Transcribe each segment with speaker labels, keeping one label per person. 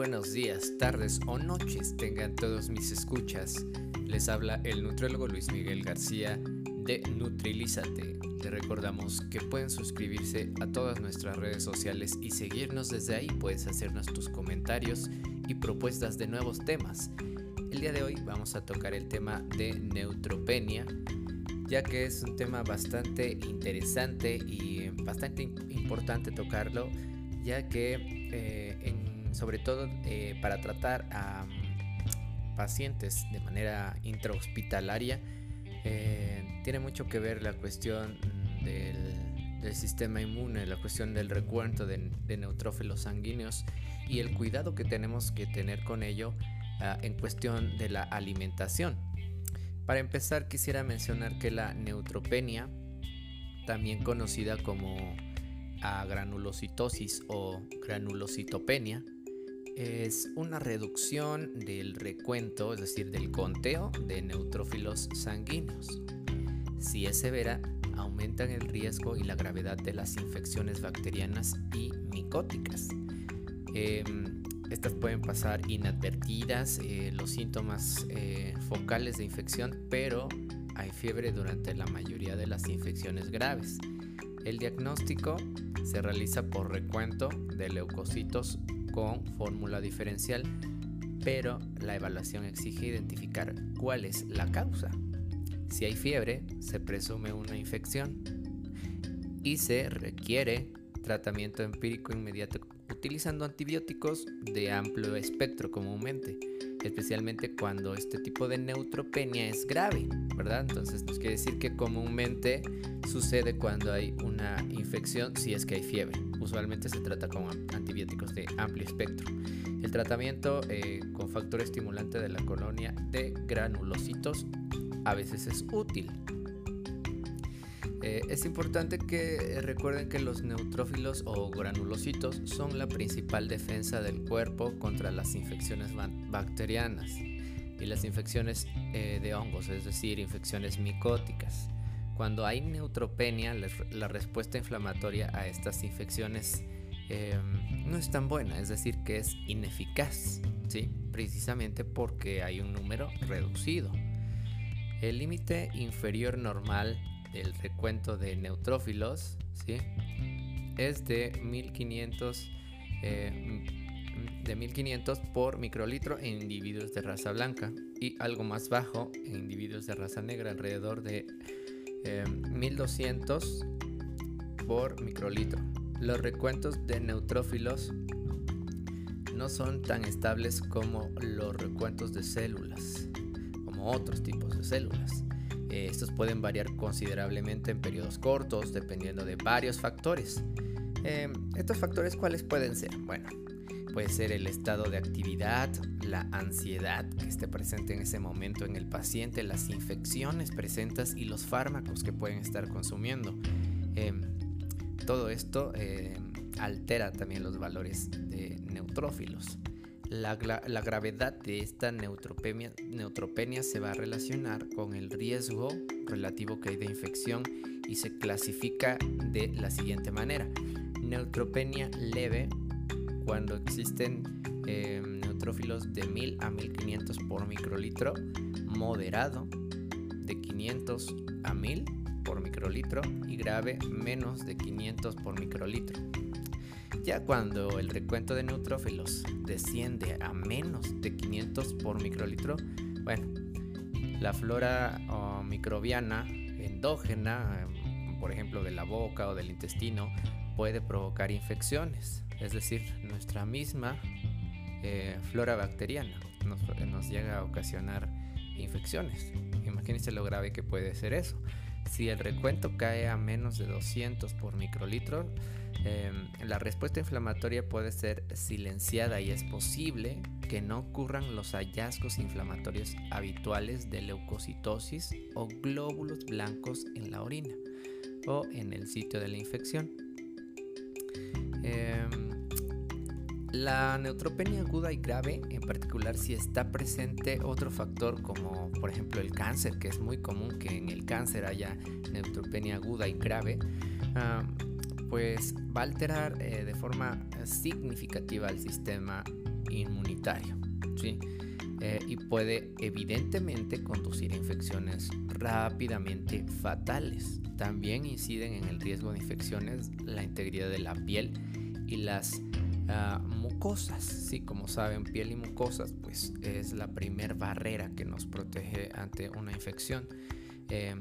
Speaker 1: buenos días, tardes o noches tengan todos mis escuchas. Les habla el nutriólogo Luis Miguel García de Nutrilízate. Les recordamos que pueden suscribirse a todas nuestras redes sociales y seguirnos desde ahí. Puedes hacernos tus comentarios y propuestas de nuevos temas. El día de hoy vamos a tocar el tema de neutropenia, ya que es un tema bastante interesante y bastante importante tocarlo, ya que eh, en, sobre todo eh, para tratar a mm, pacientes de manera intrahospitalaria, eh, tiene mucho que ver la cuestión del, sistema inmune, la cuestión del recuento de, neutrófilos sanguíneos y el cuidado que tenemos que tener con ello Ah, en cuestión de la alimentación. Para empezar quisiera mencionar que la neutropenia, también conocida como agranulocitosis o granulocitopenia, es una reducción del recuento, es decir, del conteo de neutrófilos sanguíneos. Si es severa, aumentan el riesgo y la gravedad de las infecciones bacterianas y micóticas. Em, estas pueden pasar inadvertidas, eh, los síntomas eh, focales de infección, pero hay fiebre durante la mayoría de las infecciones graves. El diagnóstico se realiza por recuento de leucocitos con fórmula diferencial, pero la evaluación exige identificar cuál es la causa. Si hay fiebre, se presume una infección y se requiere tratamiento empírico inmediato utilizando antibióticos de amplio espectro comúnmente, especialmente cuando este tipo de neutropenia es grave, ¿verdad? Entonces nos quiere decir que comúnmente sucede cuando hay una infección si es que hay fiebre. Usualmente se trata con antibióticos de amplio espectro. El tratamiento eh, con factor estimulante de la colonia de granulocitos a veces es útil eh, es importante que recuerden que los neutrófilos o granulocitos son la principal defensa del cuerpo contra las infecciones bacterianas y las infecciones eh, de hongos, es decir, infecciones micóticas. Cuando hay neutropenia, la, respuesta inflamatoria a estas infecciones em, no es tan buena, es decir, que es ineficaz, ¿sí? precisamente porque hay un número reducido. El límite inferior normal del recuento de neutrófilos ¿sí? es de 1500, eh, de 1500 por microlitro en individuos de raza blanca y algo más bajo en individuos de raza negra, alrededor de 1200 eh, por microlitro. Los recuentos de neutrófilos no son tan estables como los recuentos de células, como otros tipos de células. Eh, estos pueden variar considerablemente en periodos cortos dependiendo de varios factores. Eh, ¿Estos factores cuáles pueden ser? Bueno, puede ser el estado de actividad, la ansiedad que esté presente en ese momento en el paciente, las infecciones presentes y los fármacos que pueden estar consumiendo. Eh, todo esto altera también los valores de neutrófilos. La, gravedad de esta neutropenia, neutropenia se va a relacionar con el riesgo relativo que hay de infección y se clasifica de la siguiente manera. Neutropenia leve cuando existen em, neutrófilos de 1000 a 1500 por microlitro, moderado de 500 a 1000 por microlitro y grave menos de 500 por microlitro. Ya cuando el recuento de neutrófilos desciende a menos de 500 por microlitro, bueno, la flora microbiana endógena, por ejemplo de la boca o del intestino, puede provocar infecciones. Es decir, nuestra misma eh, flora bacteriana nos, llega a ocasionar infecciones. Imagínense lo grave que puede ser eso. Si el recuento cae a menos de 200 por microlitro, em, la respuesta inflamatoria puede ser silenciada y es posible que no ocurran los hallazgos inflamatorios habituales de leucocitosis o glóbulos blancos en la orina o en el sitio de la infección. Em, la neutropenia aguda y grave, en particular si está presente otro factor como por ejemplo el cáncer, que es muy común que en el cáncer haya neutropenia aguda y grave, ah, pues va a alterar eh, de forma significativa el sistema inmunitario. ¿sí? Eh, y puede evidentemente conducir a infecciones rápidamente fatales. También inciden en el riesgo de infecciones la integridad de la piel y las ah, mucosas. Sí, como saben, piel y mucosas pues es la primer barrera que nos protege ante una infección. Eh,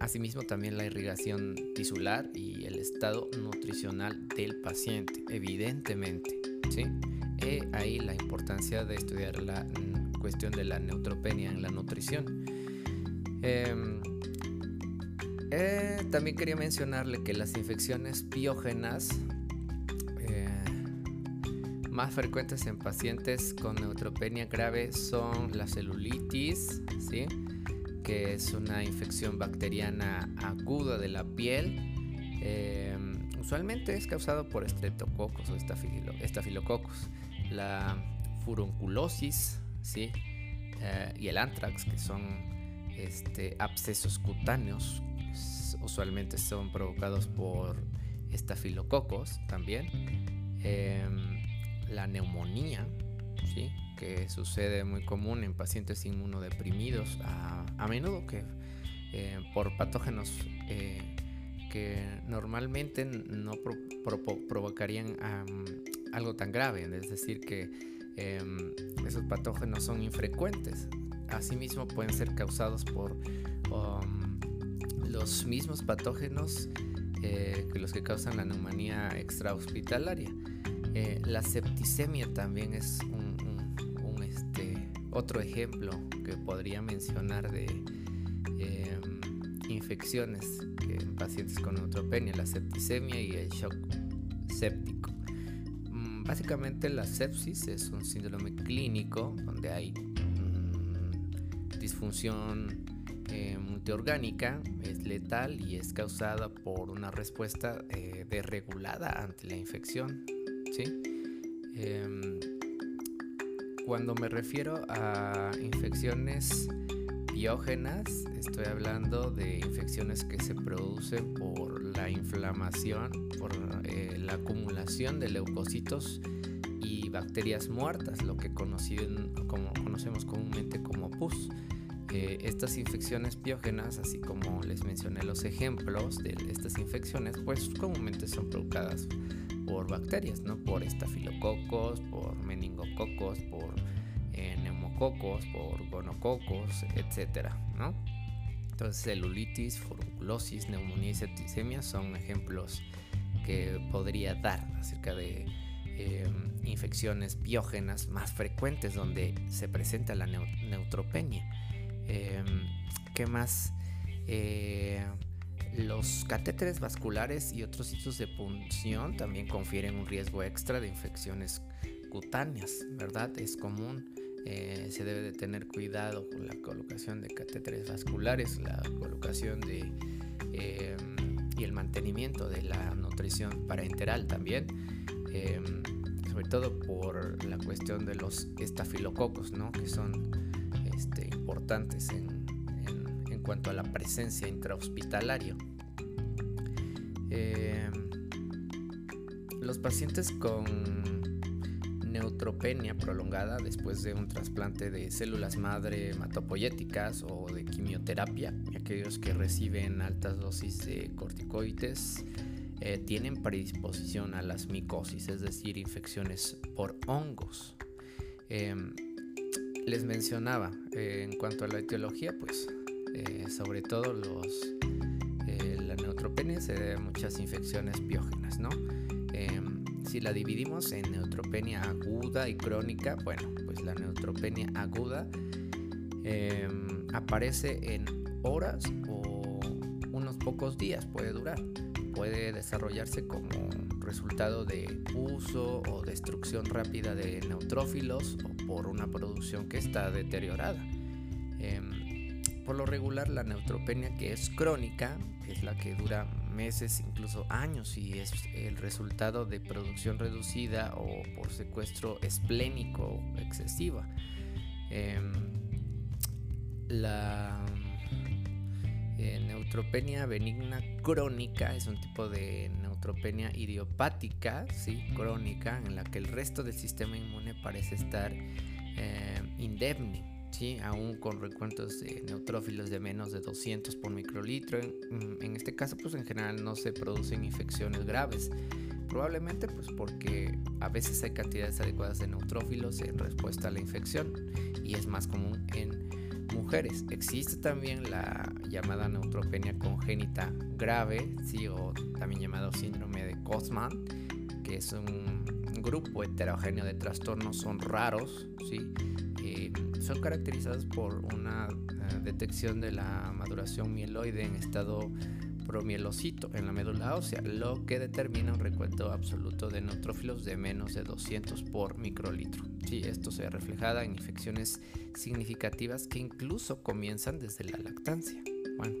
Speaker 1: asimismo también la irrigación tisular y el estado nutricional del paciente, evidentemente. ¿sí? ahí la importancia de estudiar la cuestión de la neutropenia en la nutrición. Em, eh, también quería mencionarle que las infecciones piógenas eh, más frecuentes en pacientes con neutropenia grave son la celulitis, ¿sí? que es una infección bacteriana aguda de la piel. Em, usualmente es causado por estreptococos o estafilococos. La furunculosis, ¿sí? Eh, y el anthrax, que son este, abscesos cutáneos, usualmente son provocados por estafilococos también. Em, la neumonía, ¿sí? que sucede muy común en pacientes inmunodeprimidos, a, menudo que eh, por patógenos eh, que normalmente no provocarían algo tan grave, es decir, que Em, esos patógenos son infrecuentes. Asimismo pueden ser causados por um, los mismos patógenos eh, que los que causan la neumonía extrahospitalaria. Eh, la septicemia también es un, este, otro ejemplo que podría mencionar de em, infecciones en pacientes con neutropenia, la septicemia y el shock séptico. Básicamente la sepsis es un síndrome clínico donde hay mm, disfunción eh, multiorgánica, es letal y es causada por una respuesta eh, desregulada ante la infección. Em, cuando me refiero a infecciones biógenas, estoy hablando de infecciones que se producen por la inflamación, por eh, la acumulación de leucocitos y bacterias muertas, lo que conocemos comúnmente como pus. Eh, estas infecciones biógenas, así como les mencioné los ejemplos de estas infecciones, pues comúnmente son provocadas por bacterias, ¿no? Por estafilococos, por meningococos, por eh, neumococos, por gonococos, etcétera, ¿no? Entonces, celulitis, furunculosis, neumonía y septicemia son ejemplos que podría dar acerca de em, infecciones biógenas más frecuentes donde se presenta la neutropenia. Em, ¿Qué más? Eh, los catéteres vasculares y otros sitios de punción también confieren un riesgo extra de infecciones cutáneas, ¿verdad? Es común eh, se debe de tener cuidado con la colocación de catéteres vasculares, la colocación de eh, y el mantenimiento de la nutrición parenteral también, eh, sobre todo por la cuestión de los estafilococos, ¿no? que son este, importantes en, en, cuanto a la presencia intrahospitalaria. los pacientes con neutropenia prolongada después de un trasplante de células madre hematopoyéticas o de quimioterapia, aquellos que reciben altas dosis de corticoides eh, tienen predisposición a las micosis, es decir, infecciones por hongos. Em, les mencionaba, eh, en cuanto a la etiología, pues eh, sobre todo los, la neutropenia se debe a muchas infecciones biógenas, ¿no? Em, si la dividimos en neutropenia aguda y crónica, bueno, pues la neutropenia aguda em, aparece en horas o unos pocos días, puede durar. Puede desarrollarse como resultado de uso o destrucción rápida de neutrófilos o por una producción que está deteriorada. Em, por lo regular, la neutropenia que es crónica es la que dura meses, incluso años, y es el resultado de producción reducida o por secuestro esplénico excesiva. Em, la, Eh, neutropenia benigna crónica es un tipo de neutropenia idiopática, ¿sí? crónica, en la que el resto del sistema inmune parece estar eh, indemne. ¿Sí? aún con recuentos de neutrófilos de menos de 200 por microlitro. En, en, este caso, pues en general no se producen infecciones graves. Probablemente pues porque a veces hay cantidades adecuadas de neutrófilos en respuesta a la infección y es más común en mujeres. Existe también la llamada neutropenia congénita grave, ¿sí? o también llamado síndrome de Cosman, que es un grupo heterogéneo de trastornos, son raros, ¿sí? Son caracterizados por una eh, detección de la maduración mieloide en estado promielocito en la médula ósea, lo que determina un recuento absoluto de neutrófilos de menos de 200 por microlitro. Esto se ve reflejado en infecciones significativas que incluso comienzan desde la lactancia. Bueno,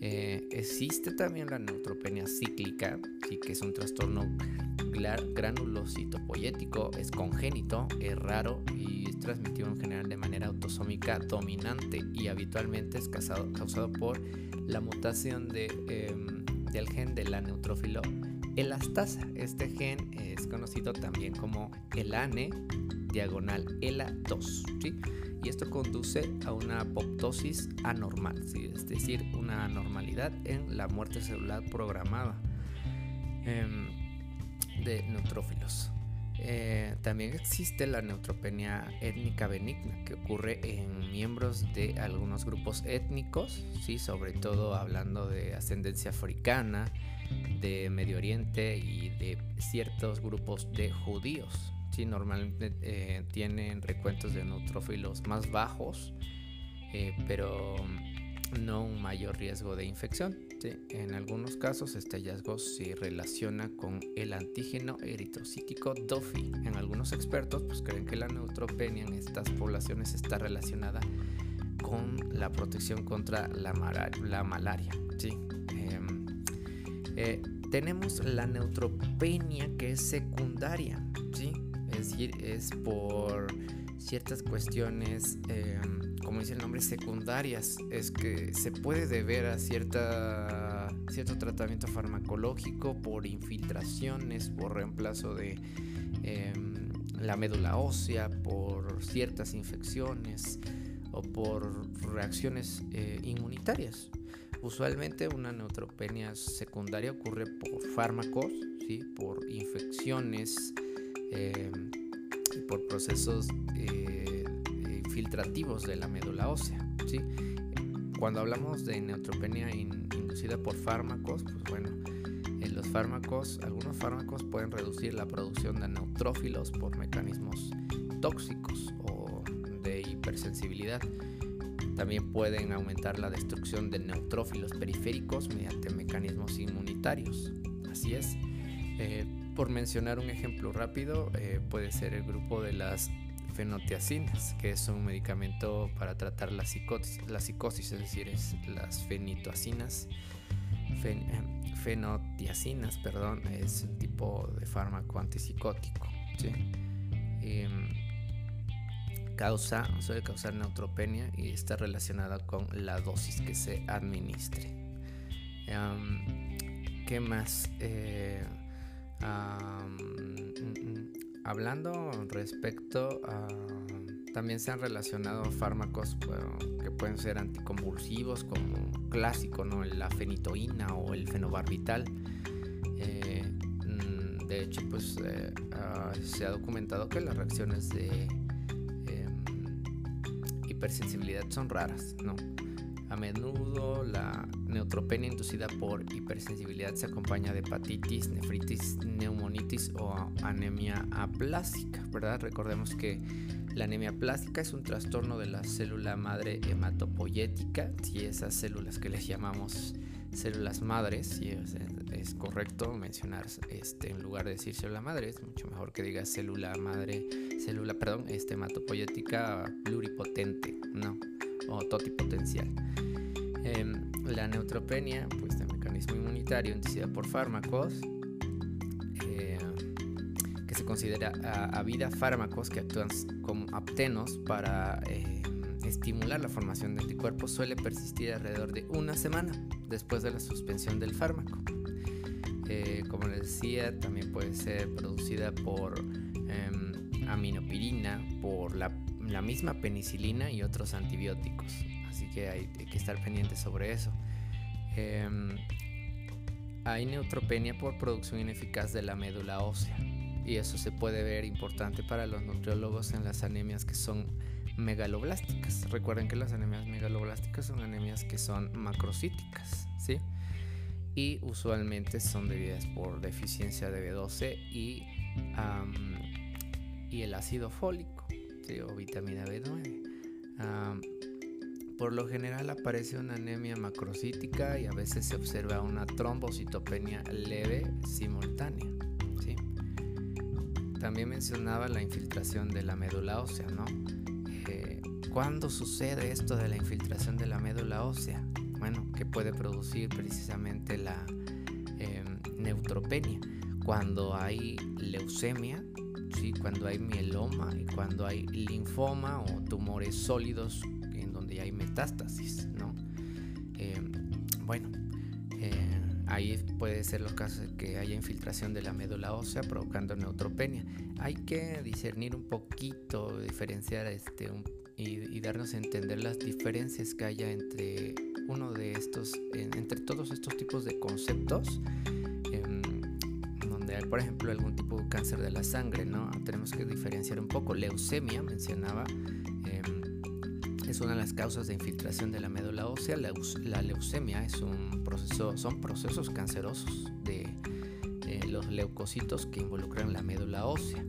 Speaker 1: eh, existe también la neutropenia cíclica, que es un trastorno granulocitopoyético, es congénito, es raro y es transmitido en general de manera autosómica dominante y habitualmente es causado, por la mutación de, em, del gen de la neutrófilo elastasa. Este gen es conocido también como elane diagonal ELA2, ¿sí? Y esto conduce a una apoptosis anormal, es decir, una anormalidad en la muerte celular programada em, de neutrófilos. Eh, también existe la neutropenia étnica benigna que ocurre en miembros de algunos grupos étnicos, ¿sí? sobre todo hablando de ascendencia africana, de Medio Oriente y de ciertos grupos de judíos. ¿sí? Normalmente eh, tienen recuentos de neutrófilos más bajos, eh, pero no un mayor riesgo de infección. En algunos casos este hallazgo se relaciona con el antígeno eritrocítico DOFI. En algunos expertos pues, creen que la neutropenia en estas poblaciones está relacionada con la protección contra la, la malaria. ¿sí? Em, eh, tenemos la neutropenia que es secundaria, ¿sí? es decir, es por ciertas cuestiones em, como dice el nombre, secundarias, es que se puede deber a cierta, cierto tratamiento farmacológico por infiltraciones, por reemplazo de em, la médula ósea, por ciertas infecciones o por reacciones eh, inmunitarias. Usualmente una neutropenia secundaria ocurre por fármacos, por infecciones em, y por procesos eh, de la médula ósea. Cuando hablamos de neutropenia inducida por fármacos, pues bueno, en los fármacos, algunos fármacos pueden reducir la producción de neutrófilos por mecanismos tóxicos o de hipersensibilidad. También pueden aumentar la destrucción de neutrófilos periféricos mediante mecanismos inmunitarios. Así es. Eh, por mencionar un ejemplo rápido, eh, puede ser el grupo de las fenotiacinas, que es un medicamento para tratar la psicosis, psicosis es decir, es las fenitoacinas. Eh, fenotiacinas, perdón, es un tipo de fármaco antipsicótico. Em, causa, suele causar neutropenia y está relacionada con la dosis que se administre. Em, ¿Qué más? Eh, hablando respecto a... También se han relacionado fármacos que pueden ser anticonvulsivos como clásico, ¿no? La fenitoína o el fenobarbital. Eh, mm, de hecho, pues eh, ah, se ha documentado que las reacciones de em, hipersensibilidad son raras, ¿no? A menudo la neutropenia inducida por hipersensibilidad se acompaña de hepatitis, nefritis, neumonitis o anemia aplásica, ¿verdad? Recordemos que la anemia plástica es un trastorno de la célula madre hematopoyética, si esas células que les llamamos células madres, si es, correcto mencionar este en lugar de decir célula madre, es mucho mejor que diga célula madre, célula, perdón, este hematopoyética pluripotente, ¿no? O totipotencial. Em, la neutropenia, pues de mecanismo inmunitario inducida por fármacos, eh, que se considera a, vida fármacos que actúan como aptenos para eh, estimular la formación de anticuerpos suele persistir alrededor de una semana después de la suspensión del fármaco. Eh, como les decía, también puede ser producida por em, aminopirina, por la, misma penicilina y otros antibióticos. Así que hay, que estar pendientes sobre eso. Em, hay neutropenia por producción ineficaz de la médula ósea y eso se puede ver importante para los nutriólogos en las anemias que son megaloblásticas. Recuerden que las anemias megaloblásticas son anemias que son macrocíticas, ¿sí? Y usualmente son debidas por deficiencia de B12 y, y el ácido fólico, o vitamina B9. por lo general aparece una anemia macrocítica y a veces se observa una trombocitopenia leve simultánea. También mencionaba la infiltración de la médula ósea, ¿no? ¿Cuándo sucede esto de la infiltración de la médula ósea? Bueno, que puede producir precisamente la em, neutropenia. Cuando hay leucemia, ¿sí? cuando hay mieloma y cuando hay linfoma o tumores sólidos en donde hay metástasis. ¿no? Em, bueno, eh, ahí puede ser los casos que haya infiltración de la médula ósea provocando neutropenia. Hay que discernir un poquito, diferenciar este, y, darnos a entender las diferencias que haya entre uno de estos, entre todos estos tipos de conceptos, por ejemplo, algún tipo de cáncer de la sangre, ¿no? Tenemos que diferenciar un poco. Leucemia, mencionaba, em, es una de las causas de infiltración de la médula ósea. La, leucemia es un proceso, son procesos cancerosos de los leucocitos que involucran la médula ósea.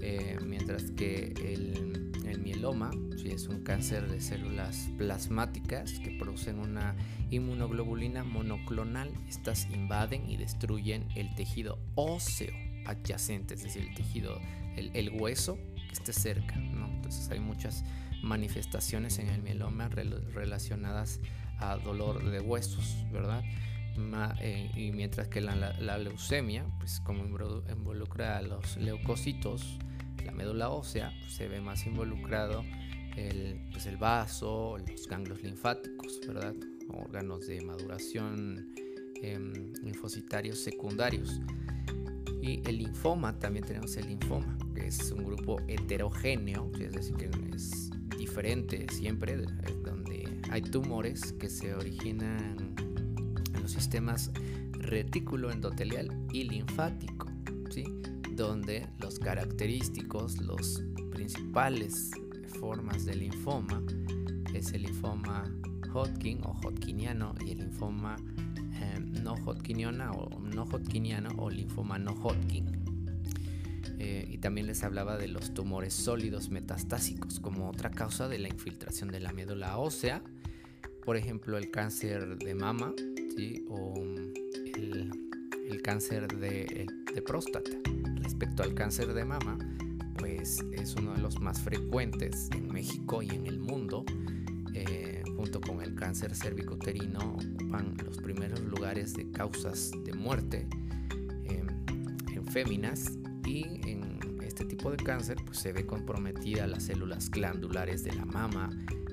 Speaker 1: Eh, mientras que el el mieloma si es un cáncer de células plasmáticas que producen una inmunoglobulina monoclonal. Estas invaden y destruyen el tejido óseo adyacente, es decir, el tejido, el, hueso que esté cerca. Entonces hay muchas manifestaciones en el mieloma relacionadas a dolor de huesos, ¿verdad? Eh, y mientras que la, leucemia, pues como involucra a los leucocitos, la médula ósea se ve más involucrado el, pues el vaso, los ganglios linfáticos, ¿verdad? Órganos de maduración em, linfocitarios secundarios. Y el linfoma, también tenemos el linfoma, que es un grupo heterogéneo, es decir, que es diferente siempre, donde hay tumores que se originan en los sistemas retículo endotelial y linfático, ¿sí? donde los característicos, los principales formas de linfoma es el linfoma Hodgkin o Hodgkiniano y el linfoma em, no Hodgkiniano o no Hodgkiniano o linfoma no Hodgkin. Eh, y también les hablaba de los tumores sólidos metastásicos como otra causa de la infiltración de la médula ósea, por ejemplo el cáncer de mama o el, cáncer de próstata. Respecto al cáncer de mama, pues es uno de los más frecuentes en México y en el mundo. Junto con el cáncer cervicuterino ocupan los primeros lugares de causas de muerte em, en féminas y en este tipo de cáncer pues se ve comprometida las células glandulares de la mama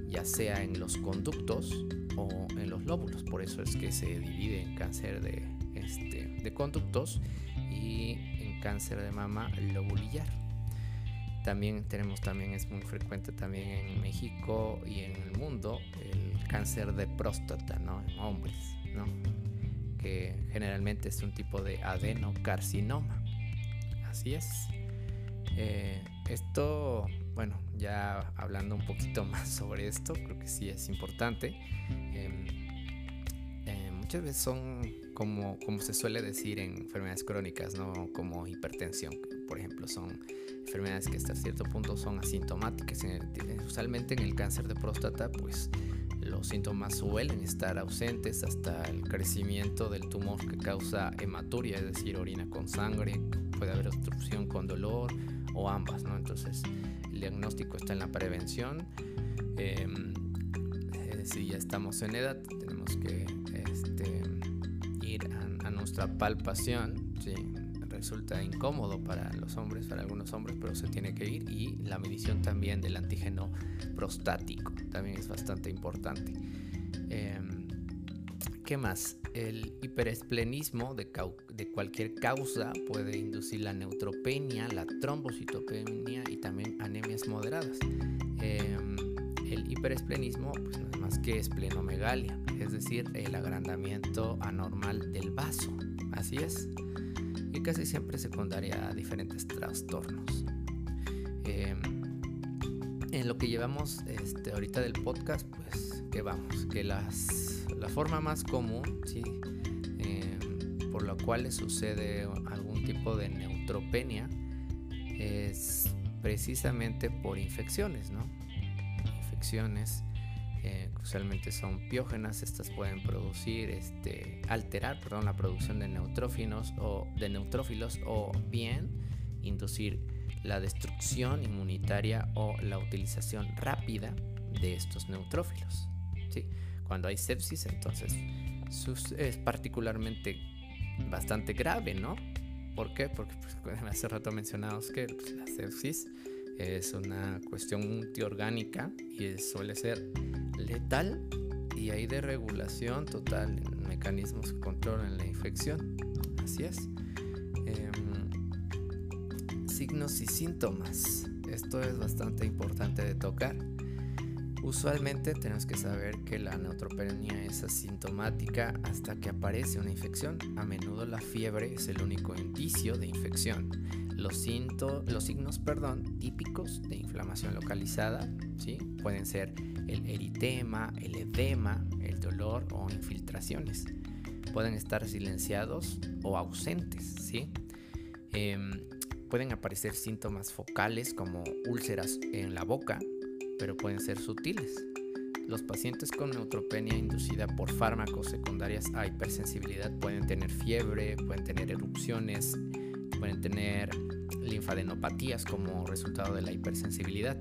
Speaker 1: ya sea en los conductos o en los lóbulos por eso es que se divide en cáncer de, este, de conductos y cáncer de mama lobulillar. También tenemos, también es muy frecuente también en México y en el mundo el cáncer de próstata, ¿no? En hombres, ¿no? Que generalmente es un tipo de adenocarcinoma. Así es. Eh, esto, bueno, ya hablando un poquito más sobre esto, creo que sí es importante. Em, eh, muchas veces son como, como se suele decir en enfermedades crónicas, ¿no? como hipertensión, por ejemplo, son enfermedades que hasta cierto punto son asintomáticas. Usualmente en el cáncer de próstata, pues los síntomas suelen estar ausentes hasta el crecimiento del tumor que causa hematuria, es decir, orina con sangre, puede haber obstrucción con dolor o ambas, ¿no? Entonces, el diagnóstico está en la prevención. Em, eh, si ya estamos en edad, tenemos que este, nuestra palpación, ¿sí? resulta incómodo para los hombres, para algunos hombres, pero se tiene que ir. Y la medición también del antígeno prostático también es bastante importante. Em, ¿Qué más? El hiperesplenismo de, cualquier causa puede inducir la neutropenia, la trombocitopenia y también anemias moderadas. Em, hiperesplenismo pues, no es más que esplenomegalia, es decir, el agrandamiento anormal del vaso. Así es. Y casi siempre secundaria a diferentes trastornos. Em, en lo que llevamos este, ahorita del podcast, pues que vamos, que las, la forma más común, ¿sí? Em, por la cual sucede algún tipo de neutropenia, es precisamente por infecciones, ¿no? Infecciones eh, usualmente son piógenas, estas pueden producir, este, alterar, perdón, la producción de neutrófilos o de neutrófilos o bien inducir la destrucción inmunitaria o la utilización rápida de estos neutrófilos. ¿sí? Cuando hay sepsis, entonces es particularmente bastante grave, ¿no? ¿Por qué? Porque pues, hace rato mencionamos que pues, la sepsis es una cuestión multiorgánica y suele ser letal y hay de regulación total en mecanismos que controlan la infección. Así es. Em, signos y síntomas. Esto es bastante importante de tocar. Usualmente tenemos que saber que la neutropenia es asintomática hasta que aparece una infección. A menudo la fiebre es el único indicio de infección. Los, los signos perdón, típicos de inflamación localizada ¿sí? pueden ser el eritema, el edema, el dolor o infiltraciones. Pueden estar silenciados o ausentes. ¿sí? Em, pueden aparecer síntomas focales como úlceras en la boca, pero pueden ser sutiles. Los pacientes con neutropenia inducida por fármacos secundarias a hipersensibilidad pueden tener fiebre, pueden tener erupciones, pueden tener linfadenopatías como resultado de la hipersensibilidad.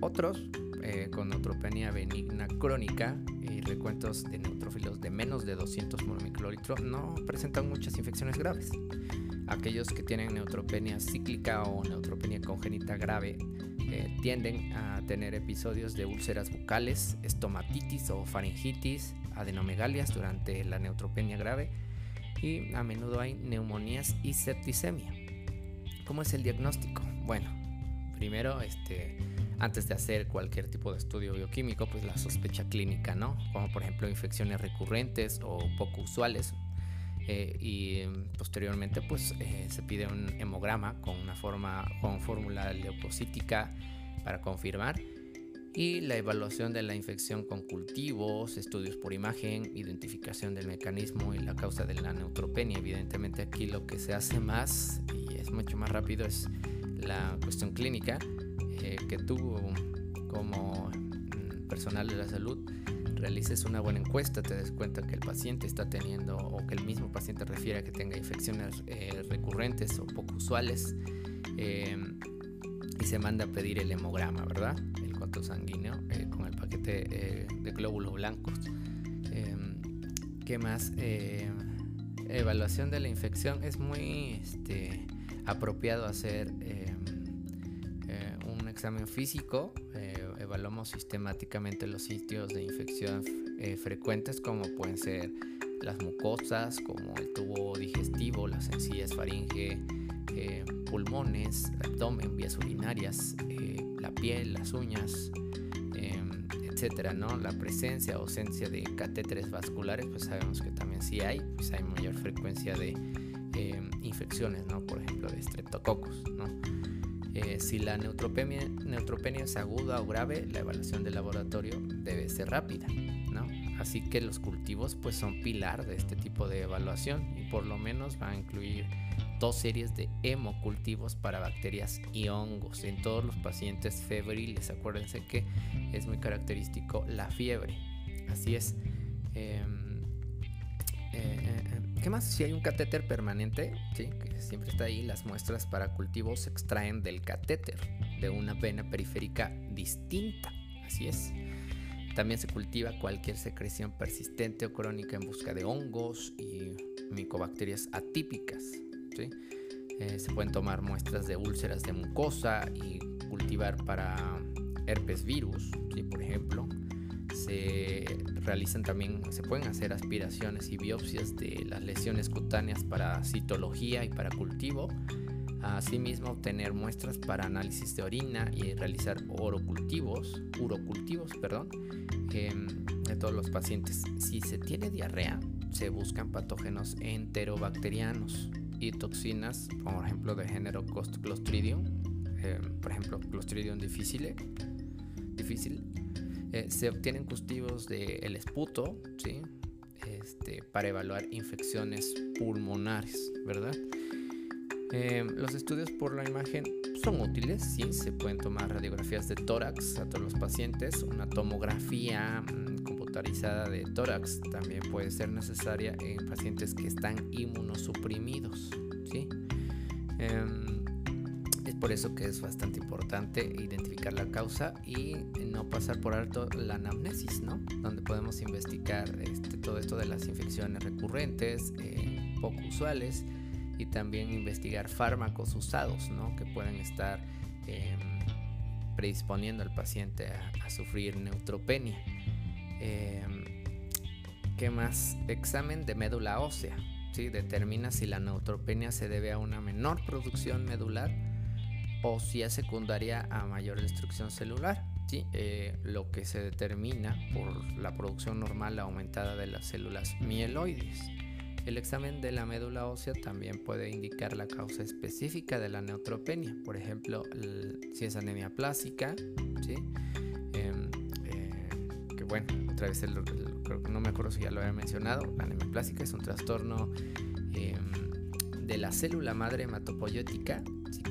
Speaker 1: Otros eh, con neutropenia benigna crónica y recuentos de neutrófilos de menos de 200 microlitros no presentan muchas infecciones graves. Aquellos que tienen neutropenia cíclica o neutropenia congénita grave eh, tienden a tener episodios de úlceras bucales, estomatitis o faringitis, adenomegalias durante la neutropenia grave y a menudo hay neumonías y septicemia. ¿Cómo es el diagnóstico? Bueno, primero, este, antes de hacer cualquier tipo de estudio bioquímico, pues la sospecha clínica, ¿no? Como por ejemplo infecciones recurrentes o poco usuales. Eh, y posteriormente, pues eh, se pide un hemograma con una forma, con fórmula leucocítica para confirmar y la evaluación de la infección con cultivos, estudios por imagen, identificación del mecanismo y la causa de la neutropenia. Evidentemente aquí lo que se hace más y es mucho más rápido es la cuestión clínica eh, que tú como mm, personal de la salud realices una buena encuesta, te des cuenta que el paciente está teniendo o que el mismo paciente refiere a que tenga infecciones eh, recurrentes o poco usuales eh, y se manda a pedir el hemograma, ¿verdad? Sanguíneo eh, con el paquete eh, de glóbulos blancos. Em, ¿Qué más? Eh, evaluación de la infección. Es muy este, apropiado hacer em, un examen físico. evaluamos sistemáticamente los sitios de infección frecuentes como pueden ser las mucosas, como el tubo digestivo, las encías, faringe, pulmones, abdomen, vías urinarias, piel, las uñas, em, etcétera, ¿no? La presencia o ausencia de catéteres vasculares, pues sabemos que también sí hay, pues hay mayor frecuencia de em, infecciones, ¿no? Por ejemplo, de streptococos, ¿no? Eh, si la neutropenia, neutropenia es aguda o grave, la evaluación del laboratorio debe ser rápida, ¿no? Así que los cultivos pues son pilar de este tipo de evaluación y por lo menos va a incluir dos series de hemocultivos para bacterias y hongos en todos los pacientes febriles. Acuérdense que es muy característico la fiebre. Así es. Em, eh, eh, ¿Qué más? Si hay un catéter permanente, que siempre está ahí, las muestras para cultivos se extraen del catéter, de una vena periférica distinta. Así es. También se cultiva cualquier secreción persistente o crónica en busca de hongos y micobacterias atípicas. Eh, se pueden tomar muestras de úlceras de mucosa y cultivar para herpes virus, por ejemplo. Se realizan también, se pueden hacer aspiraciones y biopsias de las lesiones cutáneas para citología y para cultivo. Asimismo, obtener muestras para análisis de orina y realizar orocultivos, urocultivos, perdón, em, de todos los pacientes. Si se tiene diarrea, se buscan patógenos enterobacterianos y toxinas, por ejemplo, de género Clostridium, em, por ejemplo, Clostridium difficile, difícil. Eh, se obtienen cultivos del esputo, ¿sí? Este, para evaluar infecciones pulmonares, ¿verdad? Em, los estudios por la imagen son útiles, sí, se pueden tomar radiografías de tórax a todos los pacientes, una tomografía de tórax también puede ser necesaria en pacientes que están inmunosuprimidos, ¿sí? Em, es por eso que es bastante importante identificar la causa y no pasar por alto la anamnesis, ¿no? Donde podemos investigar este, todo esto de las infecciones recurrentes, eh, poco usuales y también investigar fármacos usados ¿no? que pueden estar em, predisponiendo al paciente a, sufrir neutropenia. Em, ¿Qué más? Examen de médula ósea. ¿sí? Determina si la neutropenia se debe a una menor producción medular o si es secundaria a mayor destrucción celular. ¿sí? Eh, lo que se determina por la producción normal aumentada de las células mieloides. El examen de la médula ósea también puede indicar la causa específica de la neutropenia, por ejemplo, si es anemia plástica, ¿sí? Em, bueno, otra vez no me acuerdo si ya lo había mencionado, la anemia plástica es un trastorno em, de la célula madre hematopoyética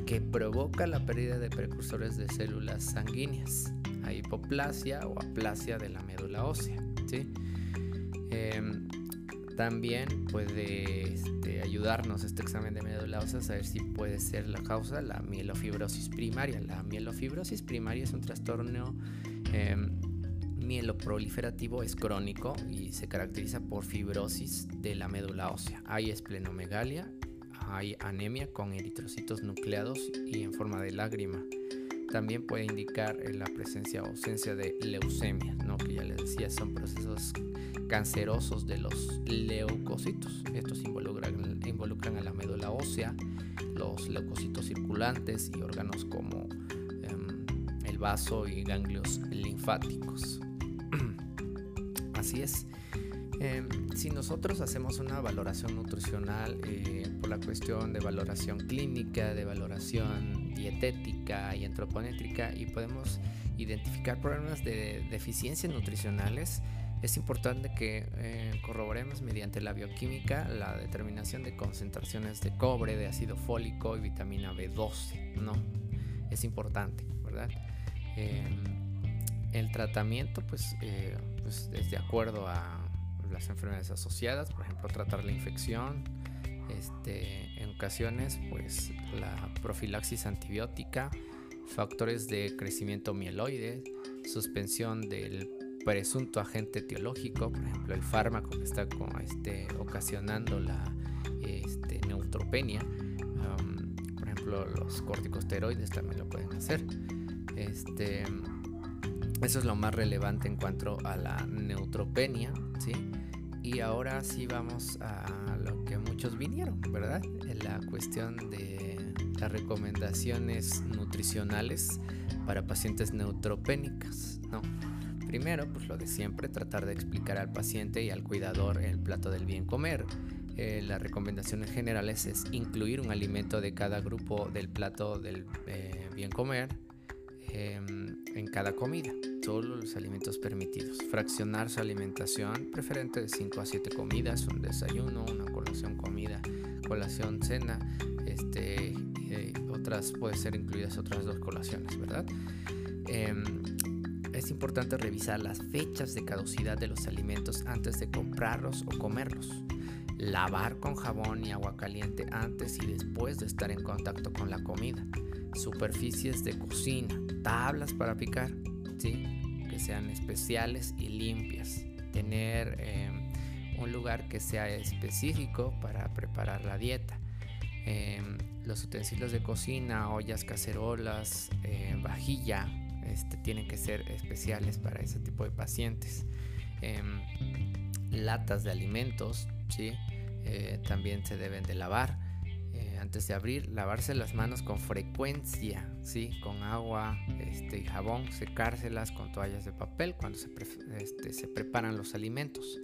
Speaker 1: que provoca la pérdida de precursores de células sanguíneas, a hipoplasia o aplasia de la médula ósea. Em, también puede este, ayudarnos este examen de médula ósea a saber si puede ser la causa la mielofibrosis primaria. La mielofibrosis primaria es un trastorno em, mieloproliferativo, es crónico y se caracteriza por fibrosis de la médula ósea. Hay esplenomegalia, hay anemia con eritrocitos nucleados y en forma de lágrima. También puede indicar la presencia o ausencia de leucemia, que ya les decía, son procesos cancerosos de los leucocitos. Estos involucran, involucran a la médula ósea, los leucocitos circulantes y órganos como em, el vaso y ganglios linfáticos. Así es. Em, si nosotros hacemos una valoración nutricional eh, por la cuestión de valoración clínica, de valoración dietética y antropométrica y podemos identificar problemas de deficiencias nutricionales, es importante que eh, corroboremos mediante la bioquímica la determinación de concentraciones de cobre, de ácido fólico y vitamina B12, ¿no? Es importante, ¿verdad? Em, el tratamiento, pues, eh, pues, es de acuerdo a las enfermedades asociadas, por ejemplo, tratar la infección, este, en ocasiones, pues, la profilaxis antibiótica, factores de crecimiento mieloide, suspensión del presunto agente etiológico, por ejemplo el fármaco que está este, ocasionando la este, neutropenia, por ejemplo los corticosteroides también lo pueden hacer. Este, eso es lo más relevante en cuanto a la neutropenia, ¿sí? Y ahora sí vamos a lo que muchos vinieron, ¿verdad? La cuestión de las recomendaciones nutricionales para pacientes neutropénicas, ¿no? Primero, pues lo de siempre, tratar de explicar al paciente y al cuidador el plato del bien comer. Eh, las recomendaciones generales es incluir un alimento de cada grupo del plato del eh, bien comer em, en cada comida, solo los alimentos permitidos. Fraccionar su alimentación, preferente de 5 a 7 comidas, un desayuno, una colación, comida, colación, cena, este, eh, otras puede ser incluidas otras dos colaciones, ¿verdad? Em, es importante revisar las fechas de caducidad de los alimentos antes de comprarlos o comerlos. Lavar con jabón y agua caliente antes y después de estar en contacto con la comida. Superficies de cocina, tablas para picar, que sean especiales y limpias. Tener em, un lugar que sea específico para preparar la dieta. Em, los utensilios de cocina, ollas, cacerolas, eh, vajilla, este, tienen que ser especiales para ese tipo de pacientes. Em, latas de alimentos, ¿sí? Eh, también se deben de lavar. Antes de abrir, lavarse las manos con frecuencia, ¿sí? con agua este, y jabón, secárselas con toallas de papel cuando se, este, se preparan los alimentos.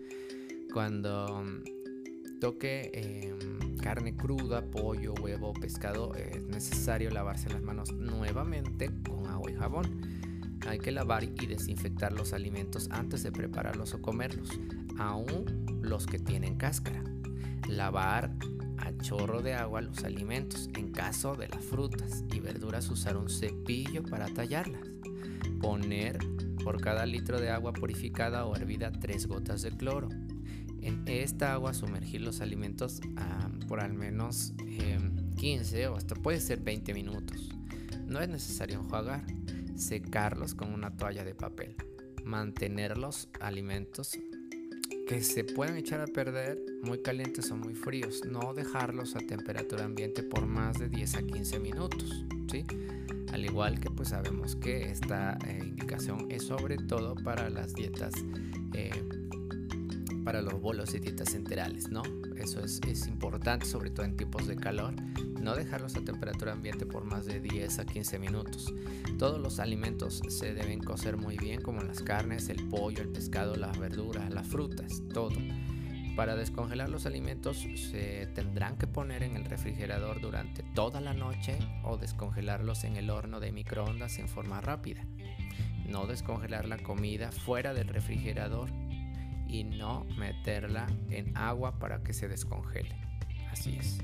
Speaker 1: Cuando mm, toque em, carne cruda, pollo, huevo, pescado, es necesario lavarse las manos nuevamente con agua y jabón. Hay que lavar y desinfectar los alimentos antes de prepararlos o comerlos, aún los que tienen cáscara. Lavar a chorro de agua los alimentos. En caso de las frutas y verduras, usar un cepillo para tallarlas. Poner por cada litro de agua purificada o hervida tres gotas de cloro. En esta agua sumergir los alimentos ah, por al menos 15 em, o hasta puede ser 20 minutos. No es necesario enjuagar secarlos con una toalla de papel, mantener los alimentos que se pueden echar a perder muy calientes o muy fríos, no dejarlos a temperatura ambiente por más de 10 a 15 minutos, ¿sí? Al igual que pues sabemos que esta eh, indicación es sobre todo para las dietas, eh, para los bolos y dietas enterales, ¿no? Eso es, es importante, sobre todo en tiempos de calor, no dejarlos a temperatura ambiente por más de 10 a 15 minutos. Todos los alimentos se deben cocer muy bien, como las carnes, el pollo, el pescado, las verduras, las frutas, todo. Para descongelar los alimentos se tendrán que poner en el refrigerador durante toda la noche o descongelarlos en el horno de microondas en forma rápida. No descongelar la comida fuera del refrigerador y no meterla en agua para que se descongele. Así es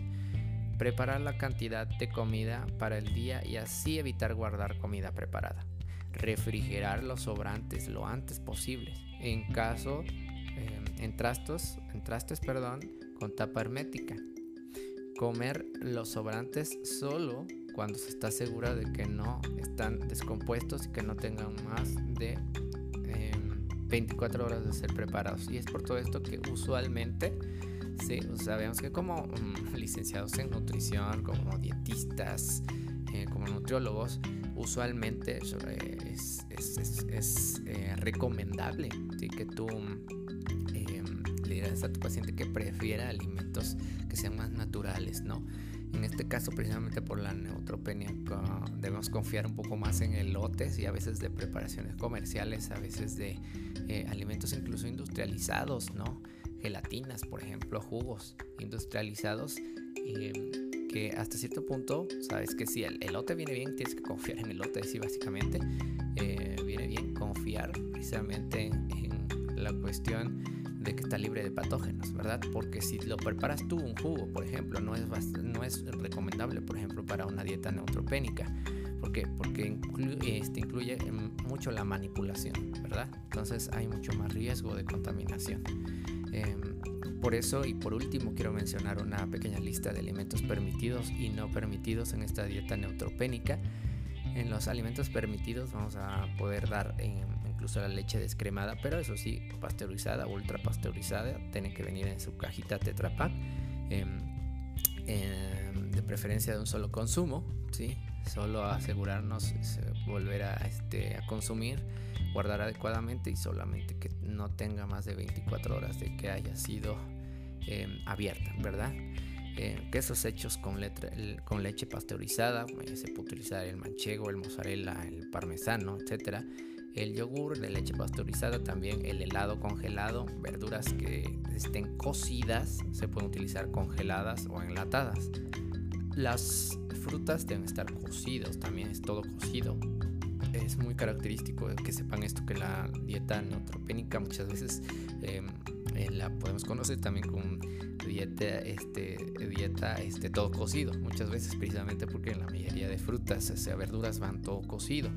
Speaker 1: preparar la cantidad de comida para el día y así evitar guardar comida preparada. Refrigerar los sobrantes lo antes posible. En caso, eh, en, trastos, en trastes, perdón, con tapa hermética. Comer los sobrantes solo cuando se está segura de que no están descompuestos y que no tengan más de 24 em, horas de ser preparados. Y es por todo esto que usualmente sabemos que como mm, licenciados en nutrición, como dietistas, eh, como nutriólogos, usualmente eh, es, eh, recomendable que tú em, le digas a tu paciente que prefiera alimentos que sean más naturales, ¿no? En este caso, precisamente por la neutropenia, debemos confiar un poco más en elotes y a veces de preparaciones comerciales, a veces de alimentos incluso industrializados, ¿no? gelatinas, por ejemplo, jugos industrializados. que hasta cierto punto, sabes que si el elote viene bien, tienes que confiar en el elote, sí, básicamente. Eh, viene bien confiar precisamente en la cuestión de que está libre de patógenos, ¿verdad? Porque si lo preparas tú un jugo, por ejemplo, no es, no es recomendable, por ejemplo, para una dieta neutropénica. ¿Por qué? Porque este, incluye mucho la manipulación, ¿verdad? Entonces hay mucho más riesgo de contaminación. Em, por eso y por último quiero mencionar una pequeña lista de alimentos permitidos y no permitidos en esta dieta neutropénica. En los alimentos permitidos vamos a poder dar em, incluso la leche descremada, pero eso sí, pasteurizada, ultra pasteurizada, tiene que venir en su cajita Tetra Pak, em, de preferencia de un solo consumo, ¿sí? solo asegurarnos volver a, este, a consumir, guardar adecuadamente y solamente que no tenga más de 24 horas de que haya sido em, abierta, ¿verdad? Eh, quesos hechos con, con leche pasteurizada, se puede utilizar el manchego, el mozzarella, el parmesano, etcétera. El yogur de leche pasteurizada, también el helado congelado, verduras que estén cocidas, se pueden utilizar congeladas o enlatadas. Las frutas deben estar cocidos, también es todo cocido. Es muy característico que sepan esto, que la dieta neutropénica muchas veces em, eh, la podemos conocer también con dieta, este, dieta este, todo cocido, muchas veces precisamente porque en la mayoría de frutas, o sea, verduras van todo cocido.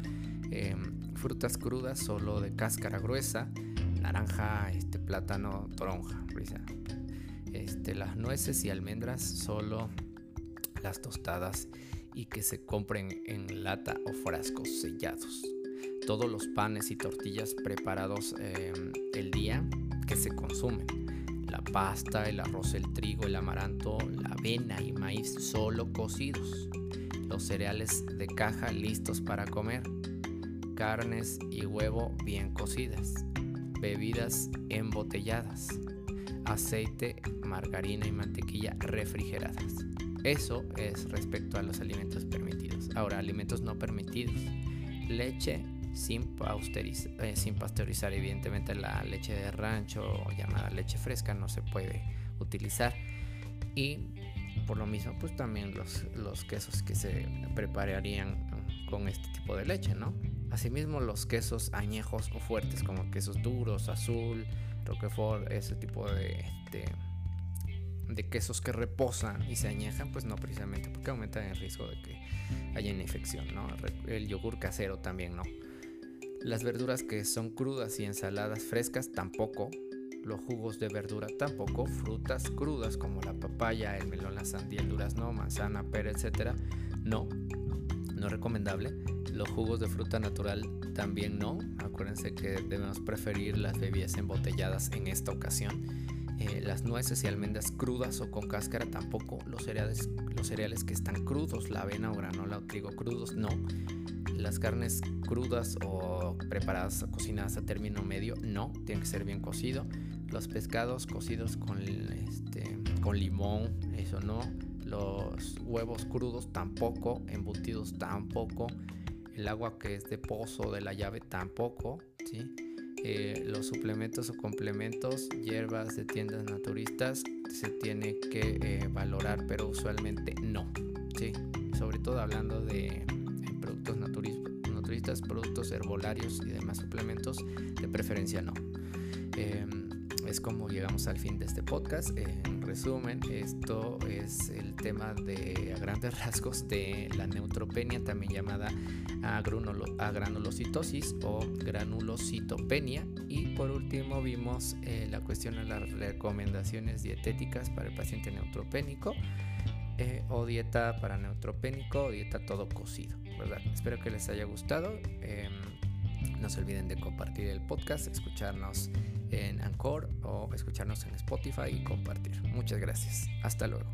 Speaker 1: Em, frutas crudas solo de cáscara gruesa, naranja, este, plátano, toronja, este, las nueces y almendras solo las tostadas y que se compren en lata o frascos sellados. Todos los panes y tortillas preparados em, el día que se consumen. La pasta, el arroz, el trigo, el amaranto, la avena y maíz solo cocidos, los cereales de caja listos para comer, carnes y huevo bien cocidas, bebidas embotelladas, aceite, margarina y mantequilla refrigeradas. Eso es respecto a los alimentos permitidos. Ahora, alimentos no permitidos. Leche sin, eh, sin pasteurizar. Evidentemente la leche de rancho llamada leche fresca no se puede utilizar. Y por lo mismo, pues también los, los quesos que se prepararían con este tipo de leche, ¿no? Asimismo los quesos añejos o fuertes como quesos duros, azul, roquefort, ese tipo de, de quesos que reposan y se añejan, pues no precisamente porque aumentan el riesgo de que haya una infección, ¿no? El yogur casero también no. Las verduras que son crudas y ensaladas frescas tampoco. Los jugos de verdura tampoco. Frutas crudas como la papaya, el melón, la sandía, el durazno, manzana, pera, etcétera, no. No recomendable. Los jugos de fruta natural también no. Acuérdense que debemos preferir las bebidas embotelladas en esta ocasión eh, las nueces y almendras crudas o con cáscara tampoco, los cereales, los cereales que están crudos, la avena o granola o trigo crudos, no. Las carnes crudas o preparadas cocinadas a término medio, no, tienen que ser bien cocido. Los pescados cocidos con, este, con limón, eso no. Los huevos crudos tampoco, embutidos tampoco. El agua que es de pozo de la llave tampoco, ¿sí? Eh, los suplementos o complementos, hierbas de tiendas naturistas, se tiene que eh, valorar, pero usualmente no. ¿sí? Sobre todo hablando de productos naturistas, productos herbolarios y demás suplementos, de preferencia no. Em, es como llegamos al fin de este podcast. En resumen, esto es el tema de a grandes rasgos de la neutropenia, también llamada agranulocitosis o granulocitopenia. Y por último vimos eh, la cuestión de las recomendaciones dietéticas para el paciente neutropénico. Eh, o dieta para neutropénico o dieta todo cocido, ¿verdad? Espero que les haya gustado. Em, no se olviden de compartir el podcast, escucharnos en Anchor o escucharnos en Spotify y compartir. Muchas gracias. Hasta luego.